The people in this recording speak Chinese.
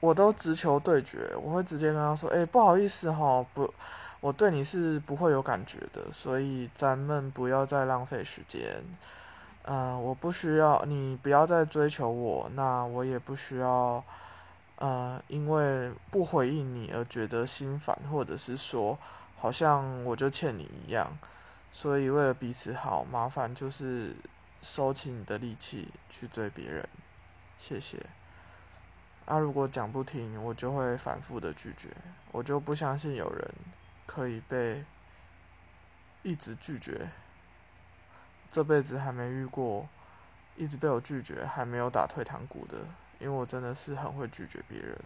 我都直球对决，我会直接跟他说：“哎，不好意思哈，不，我对你是不会有感觉的，所以咱们不要再浪费时间。嗯，我不需要你不要再追求我，那我也不需要，呃，因为不回应你而觉得心烦，或者是说好像我就欠你一样。所以为了彼此好，麻烦就是收起你的力气去追别人，谢谢。”啊，如果讲不听，我就会反复的拒绝。我就不相信有人可以被一直拒绝，这辈子还没遇过一直被我拒绝还没有打退堂鼓的，因为我真的是很会拒绝别人。